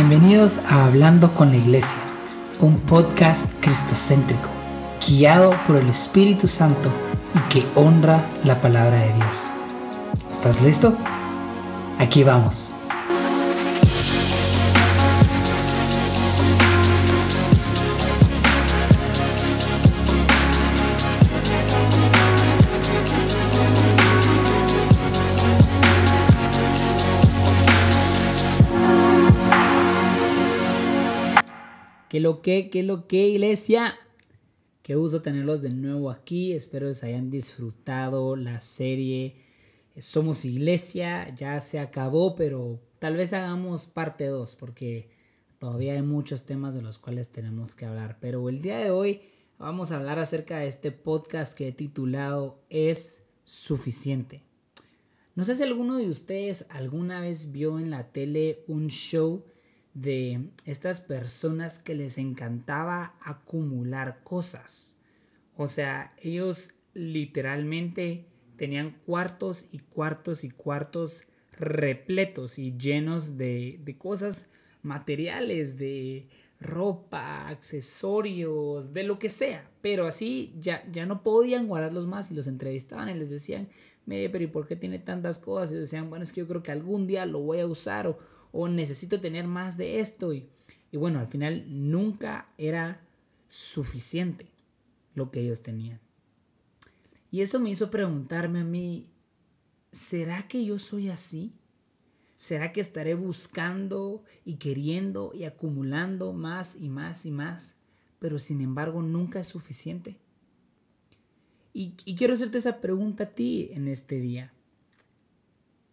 Bienvenidos a Hablando con la Iglesia, un podcast cristocéntrico, guiado por el Espíritu Santo y que honra la palabra de Dios. ¿Estás listo? Aquí vamos. ¿Qué lo que, qué lo que, iglesia? Qué gusto tenerlos de nuevo aquí. Espero que hayan disfrutado la serie Somos Iglesia. Ya se acabó, pero tal vez hagamos parte 2 porque todavía hay muchos temas de los cuales tenemos que hablar. Pero el día de hoy vamos a hablar acerca de este podcast que he titulado Es suficiente. No sé si alguno de ustedes alguna vez vio en la tele un show de estas personas que les encantaba acumular cosas. O sea, ellos literalmente tenían cuartos y cuartos y cuartos repletos y llenos de, de cosas materiales, de ropa, accesorios, de lo que sea. Pero así ya, ya no podían guardarlos más y los entrevistaban y les decían, pero ¿y por qué tiene tantas cosas? Y decían, bueno, es que yo creo que algún día lo voy a usar o, o necesito tener más de esto. Y, y bueno, al final nunca era suficiente lo que ellos tenían. Y eso me hizo preguntarme a mí, ¿será que yo soy así? ¿Será que estaré buscando y queriendo y acumulando más y más y más, pero sin embargo nunca es suficiente? Y, quiero hacerte esa pregunta a ti en este día.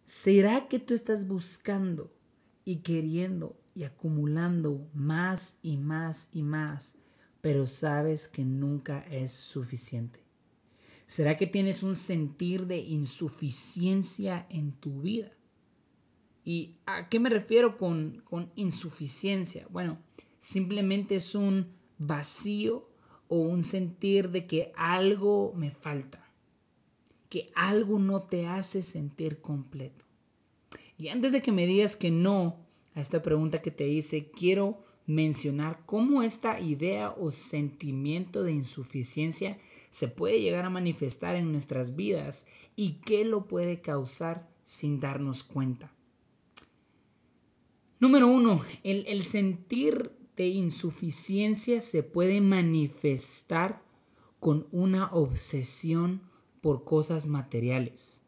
¿Será que tú estás buscando y queriendo y acumulando más y más y más, pero sabes que nunca es suficiente? ¿Será que tienes un sentir de insuficiencia en tu vida? ¿Y a qué me refiero con insuficiencia? Bueno, simplemente es un vacío o un sentir de que algo me falta, que algo no te hace sentir completo. Y antes de que me digas que no a esta pregunta que te hice, quiero mencionar cómo esta idea o sentimiento de insuficiencia se puede llegar a manifestar en nuestras vidas y qué lo puede causar sin darnos cuenta. Número uno, el, el sentir de insuficiencia se puede manifestar con una obsesión por cosas materiales.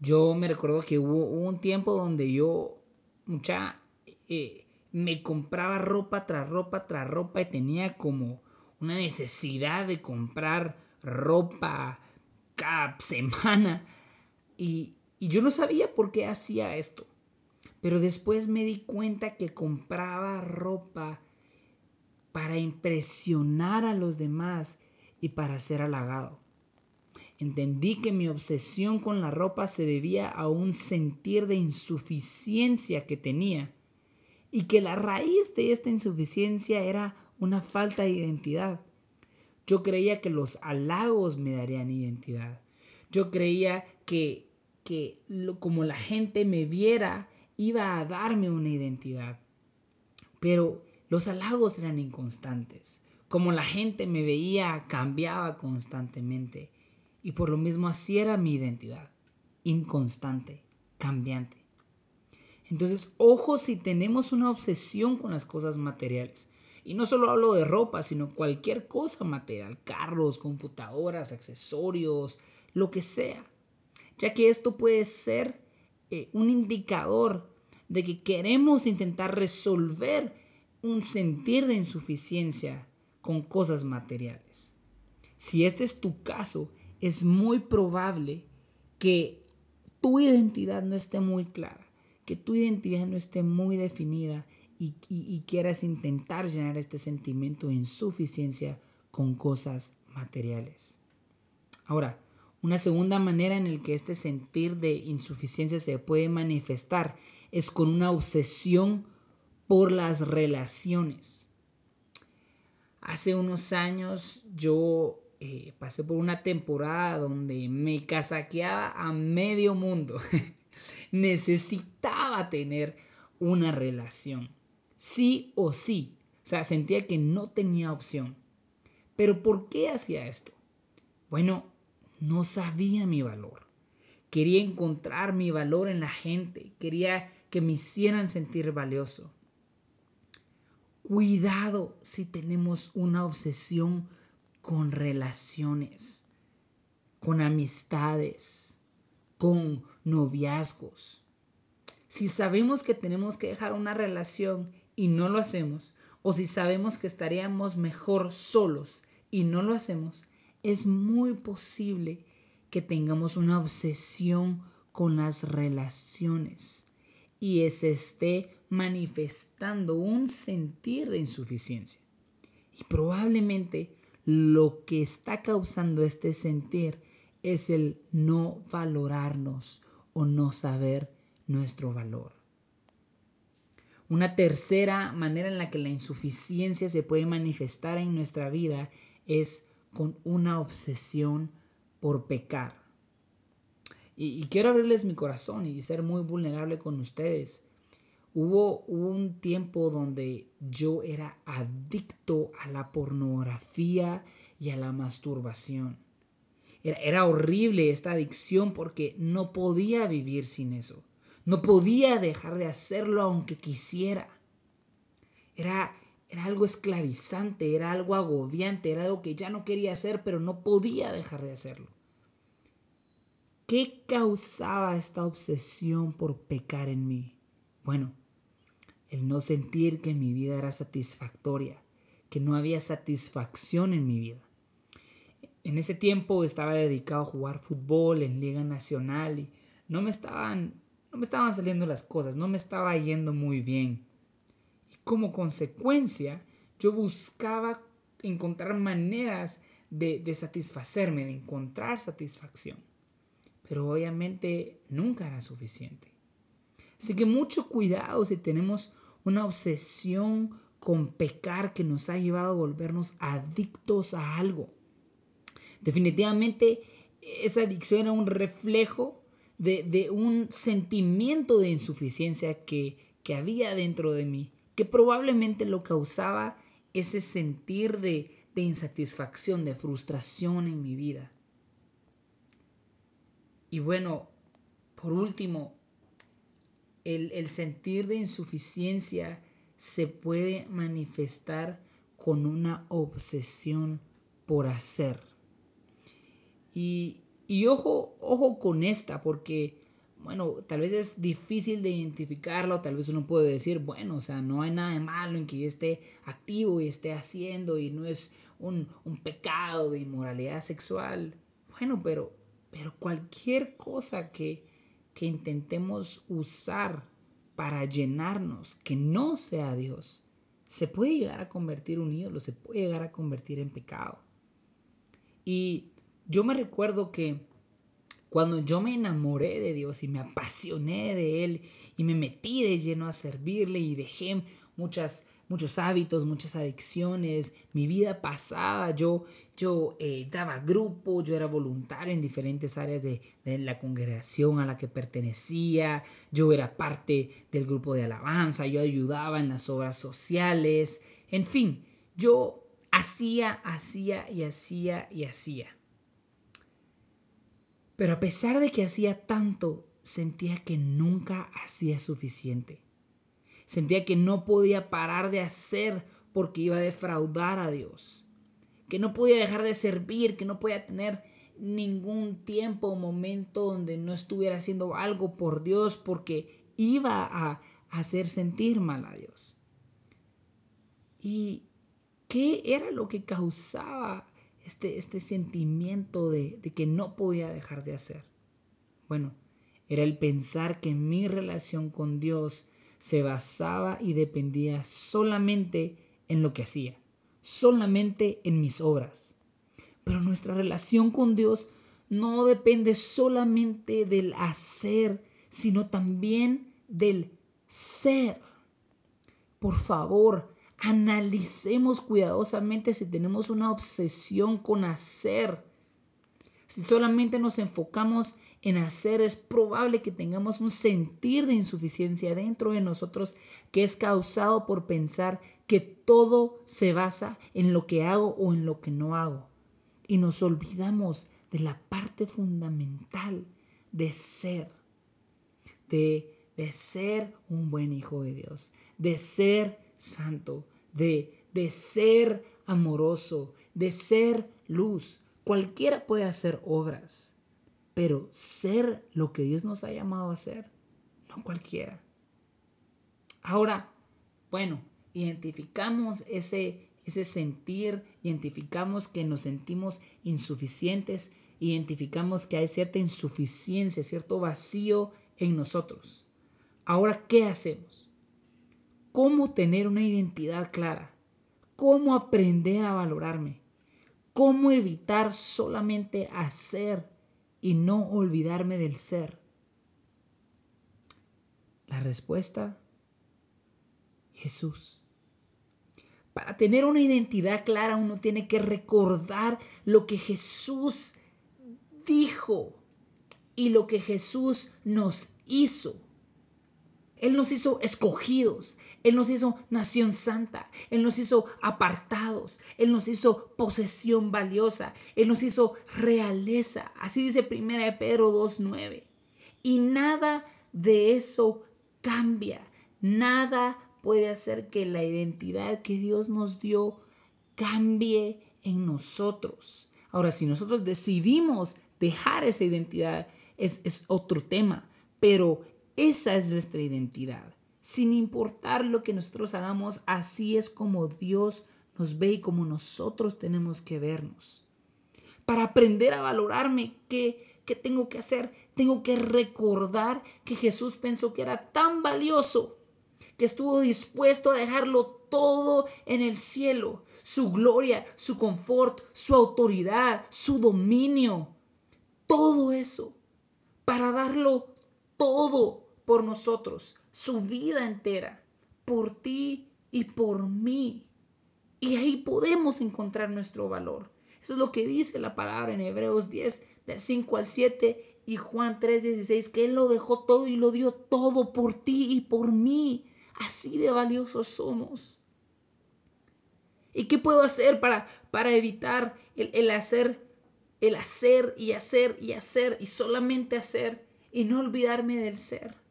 Yo me recuerdo que hubo, un tiempo donde yo mucha eh, me compraba ropa tras ropa tras ropa y tenía como una necesidad de comprar ropa cada semana y, y yo no sabía por qué hacía esto. Pero después me di cuenta que compraba ropa para impresionar a los demás y para ser halagado. Entendí que mi obsesión con la ropa se debía a un sentir de insuficiencia que tenía y que la raíz de esta insuficiencia era una falta de identidad. Yo creía que los halagos me darían identidad. Yo creía que, que como la gente me viera iba a darme una identidad. Pero los halagos eran inconstantes. Como la gente me veía cambiaba constantemente. Y por lo mismo así era mi identidad, inconstante, cambiante. Entonces, ojo si tenemos una obsesión con las cosas materiales. Y no solo hablo de ropa, sino cualquier cosa material, carros, computadoras, accesorios, lo que sea. Ya que esto puede ser eh, un indicador de que queremos intentar resolver un sentir de insuficiencia con cosas materiales. Si este es tu caso, es muy probable que tu identidad no esté muy clara, que tu identidad no esté muy definida y, y, quieras intentar llenar este sentimiento de insuficiencia con cosas materiales. Ahora, una segunda manera en la que este sentir de insuficiencia se puede manifestar es con una obsesión por las relaciones. Hace unos años yo eh, pasé por una temporada donde me casaqueaba a medio mundo. Necesitaba tener una relación. Sí o sí. O sea, sentía que no tenía opción. Pero ¿por qué hacía esto? Bueno, no sabía mi valor. Quería encontrar mi valor en la gente. Quería que me hicieran sentir valioso. Cuidado si tenemos una obsesión con relaciones, con amistades, con noviazgos. Si sabemos que tenemos que dejar una relación y no lo hacemos, o si sabemos que estaríamos mejor solos y no lo hacemos, es muy posible que tengamos una obsesión con las relaciones y se esté manifestando un sentir de insuficiencia. Y probablemente lo que está causando este sentir es el no valorarnos o no saber nuestro valor. Una tercera manera en la que la insuficiencia se puede manifestar en nuestra vida es con una obsesión por pecar. Y, quiero abrirles mi corazón y ser muy vulnerable con ustedes. Hubo, un tiempo donde yo era adicto a la pornografía y a la masturbación. Era, horrible esta adicción porque no podía vivir sin eso. No podía dejar de hacerlo aunque quisiera. Era, era algo esclavizante, era algo agobiante, era algo que ya no quería hacer, pero no podía dejar de hacerlo. ¿Qué causaba esta obsesión por pecar en mí? Bueno, el no sentir que mi vida era satisfactoria, que no había satisfacción en mi vida. En ese tiempo estaba dedicado a jugar fútbol en Liga Nacional y no me estaban, no me estaban saliendo las cosas, no me estaba yendo muy bien. Y como consecuencia, yo buscaba encontrar maneras de, de satisfacerme, de encontrar satisfacción pero obviamente nunca era suficiente. Así que mucho cuidado si tenemos una obsesión con pecar que nos ha llevado a volvernos adictos a algo. Definitivamente esa adicción era un reflejo de, un sentimiento de insuficiencia que, que había dentro de mí, que probablemente lo causaba ese sentir de, de insatisfacción, de frustración en mi vida. Y bueno, por último, el, sentir de insuficiencia se puede manifestar con una obsesión por hacer. Y, y, ojo, ojo con esta, porque, bueno, tal vez es difícil de identificarlo, tal vez uno puede decir, bueno, o sea, no hay nada de malo en que yo esté activo y esté haciendo y no es un, un pecado de inmoralidad sexual. Bueno, pero pero cualquier cosa que, que intentemos usar para llenarnos, que no sea Dios, se puede llegar a convertir un ídolo, se puede llegar a convertir en pecado. Y yo me recuerdo que cuando yo me enamoré de Dios y me apasioné de Él y me metí de lleno a servirle y dejé muchas muchos hábitos, muchas adicciones, mi vida pasada, yo, yo eh, daba grupo, yo era voluntario en diferentes áreas de, de, la congregación a la que pertenecía, yo era parte del grupo de alabanza, yo ayudaba en las obras sociales, en fin, yo hacía, hacía y hacía y hacía. Pero a pesar de que hacía tanto, sentía que nunca hacía suficiente. Sentía que no podía parar de hacer porque iba a defraudar a Dios. Que no podía dejar de servir, que no podía tener ningún tiempo o momento donde no estuviera haciendo algo por Dios porque iba a hacer sentir mal a Dios. ¿Y qué era lo que causaba este, este sentimiento de, de que no podía dejar de hacer? Bueno, era el pensar que mi relación con Dios se basaba y dependía solamente en lo que hacía, solamente en mis obras. Pero nuestra relación con Dios no depende solamente del hacer, sino también del ser. Por favor, analicemos cuidadosamente si tenemos una obsesión con hacer. Si solamente nos enfocamos en hacer, es probable que tengamos un sentir de insuficiencia dentro de nosotros que es causado por pensar que todo se basa en lo que hago o en lo que no hago. Y nos olvidamos de la parte fundamental de ser, de, de ser un buen hijo de Dios, de ser santo, de, de ser amoroso, de ser luz. Cualquiera puede hacer obras, pero ser lo que Dios nos ha llamado a ser, no cualquiera. Ahora, bueno, identificamos ese, ese sentir, identificamos que nos sentimos insuficientes, identificamos que hay cierta insuficiencia, cierto vacío en nosotros. Ahora, ¿qué hacemos? ¿Cómo tener una identidad clara? ¿Cómo aprender a valorarme? ¿Cómo evitar solamente hacer y no olvidarme del ser? La respuesta, Jesús. Para tener una identidad clara uno tiene que recordar lo que Jesús dijo y lo que Jesús nos hizo. Él nos hizo escogidos, Él nos hizo nación santa, Él nos hizo apartados, Él nos hizo posesión valiosa, Él nos hizo realeza. Así dice 1 de Pedro 2.9. Y nada de eso cambia, nada puede hacer que la identidad que Dios nos dio cambie en nosotros. Ahora, si nosotros decidimos dejar esa identidad, es, es otro tema, pero esa es nuestra identidad. Sin importar lo que nosotros hagamos, así es como Dios nos ve y como nosotros tenemos que vernos. Para aprender a valorarme, ¿qué, ¿qué tengo que hacer? Tengo que recordar que Jesús pensó que era tan valioso que estuvo dispuesto a dejarlo todo en el cielo, su gloria, su confort, su autoridad, su dominio, todo eso, para darlo todo por nosotros, su vida entera, por ti y por mí. Y ahí podemos encontrar nuestro valor. Eso es lo que dice la palabra en Hebreos 10, del 5 al 7 y Juan 3, 16, que Él lo dejó todo y lo dio todo por ti y por mí. Así de valiosos somos. ¿Y qué puedo hacer para, para evitar el, el hacer, el hacer y hacer y hacer y solamente hacer y no olvidarme del ser?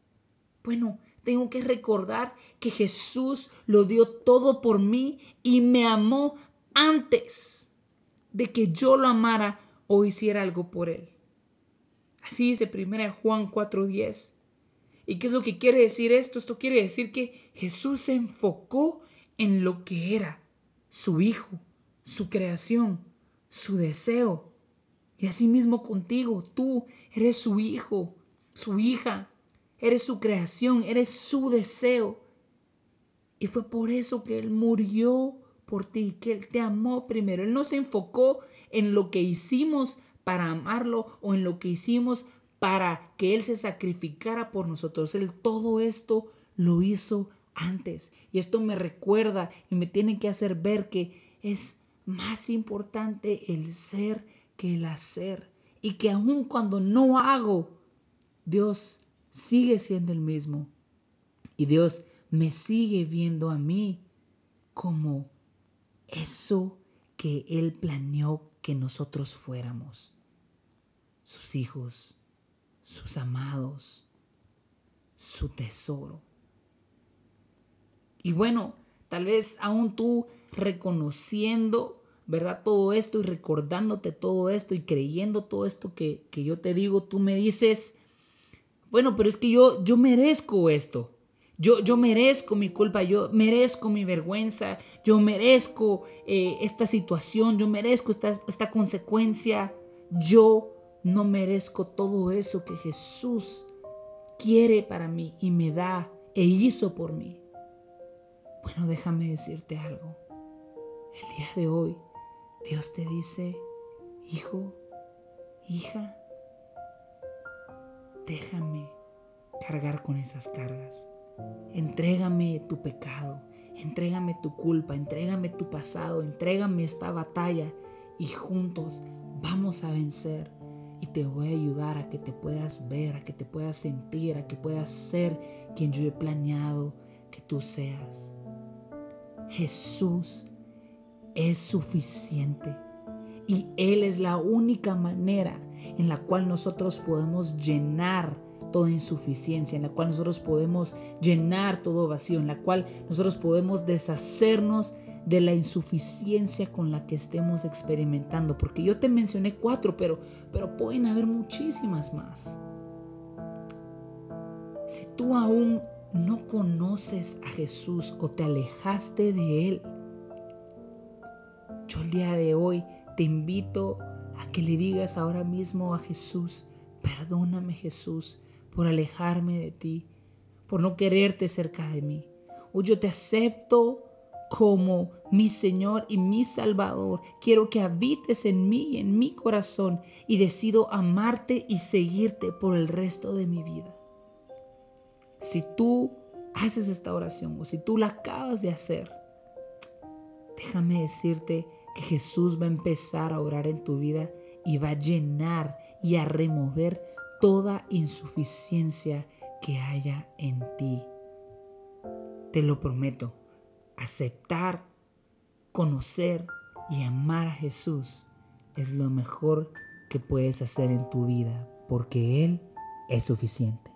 Bueno, tengo que recordar que Jesús lo dio todo por mí y me amó antes de que yo lo amara o hiciera algo por él. Así dice 1 Juan 4:10. ¿Y qué es lo que quiere decir esto? Esto quiere decir que Jesús se enfocó en lo que era su hijo, su creación, su deseo. Y así mismo contigo, tú eres su hijo, su hija, Eres su creación, eres su deseo. Y fue por eso que Él murió por ti, que Él te amó primero. Él no se enfocó en lo que hicimos para amarlo o en lo que hicimos para que Él se sacrificara por nosotros. Él todo esto lo hizo antes. Y esto me recuerda y me tiene que hacer ver que es más importante el ser que el hacer. Y que aun cuando no hago, Dios sigue siendo el mismo. Y Dios me sigue viendo a mí como eso que Él planeó que nosotros fuéramos. Sus hijos, sus amados, su tesoro. Y bueno, tal vez aún tú reconociendo, ¿verdad? Todo esto y recordándote todo esto y creyendo todo esto que, que yo te digo, tú me dices, bueno, pero es que yo, yo merezco esto. Yo, yo merezco mi culpa, yo merezco mi vergüenza, yo merezco eh, esta situación, yo merezco esta, esta consecuencia. Yo no merezco todo eso que Jesús quiere para mí y me da e hizo por mí. Bueno, déjame decirte algo. El día de hoy Dios te dice, hijo, hija, déjame cargar con esas cargas. Entrégame tu pecado, entrégame tu culpa, entrégame tu pasado, entrégame esta batalla y juntos vamos a vencer. y te voy a ayudar a que te puedas ver, a que te puedas sentir, a que puedas ser quien yo he planeado que tú seas. Jesús es suficiente y Él es la única manera en la cual nosotros podemos llenar toda insuficiencia, en la cual nosotros podemos llenar todo vacío, en la cual nosotros podemos deshacernos de la insuficiencia con la que estemos experimentando. Porque yo te mencioné cuatro, pero, pero pueden haber muchísimas más. Si tú aún no conoces a Jesús o te alejaste de Él, yo el día de hoy te invito a que le digas ahora mismo a Jesús, perdóname Jesús por alejarme de ti, por no quererte cerca de mí. Hoy yo te acepto como mi Señor y mi Salvador. Quiero que habites en mí en mi corazón y decido amarte y seguirte por el resto de mi vida. Si tú haces esta oración o si tú la acabas de hacer, déjame decirte que Jesús va a empezar a orar en tu vida y va a llenar y a remover toda insuficiencia que haya en ti. Te lo prometo, aceptar, conocer y amar a Jesús es lo mejor que puedes hacer en tu vida porque Él es suficiente.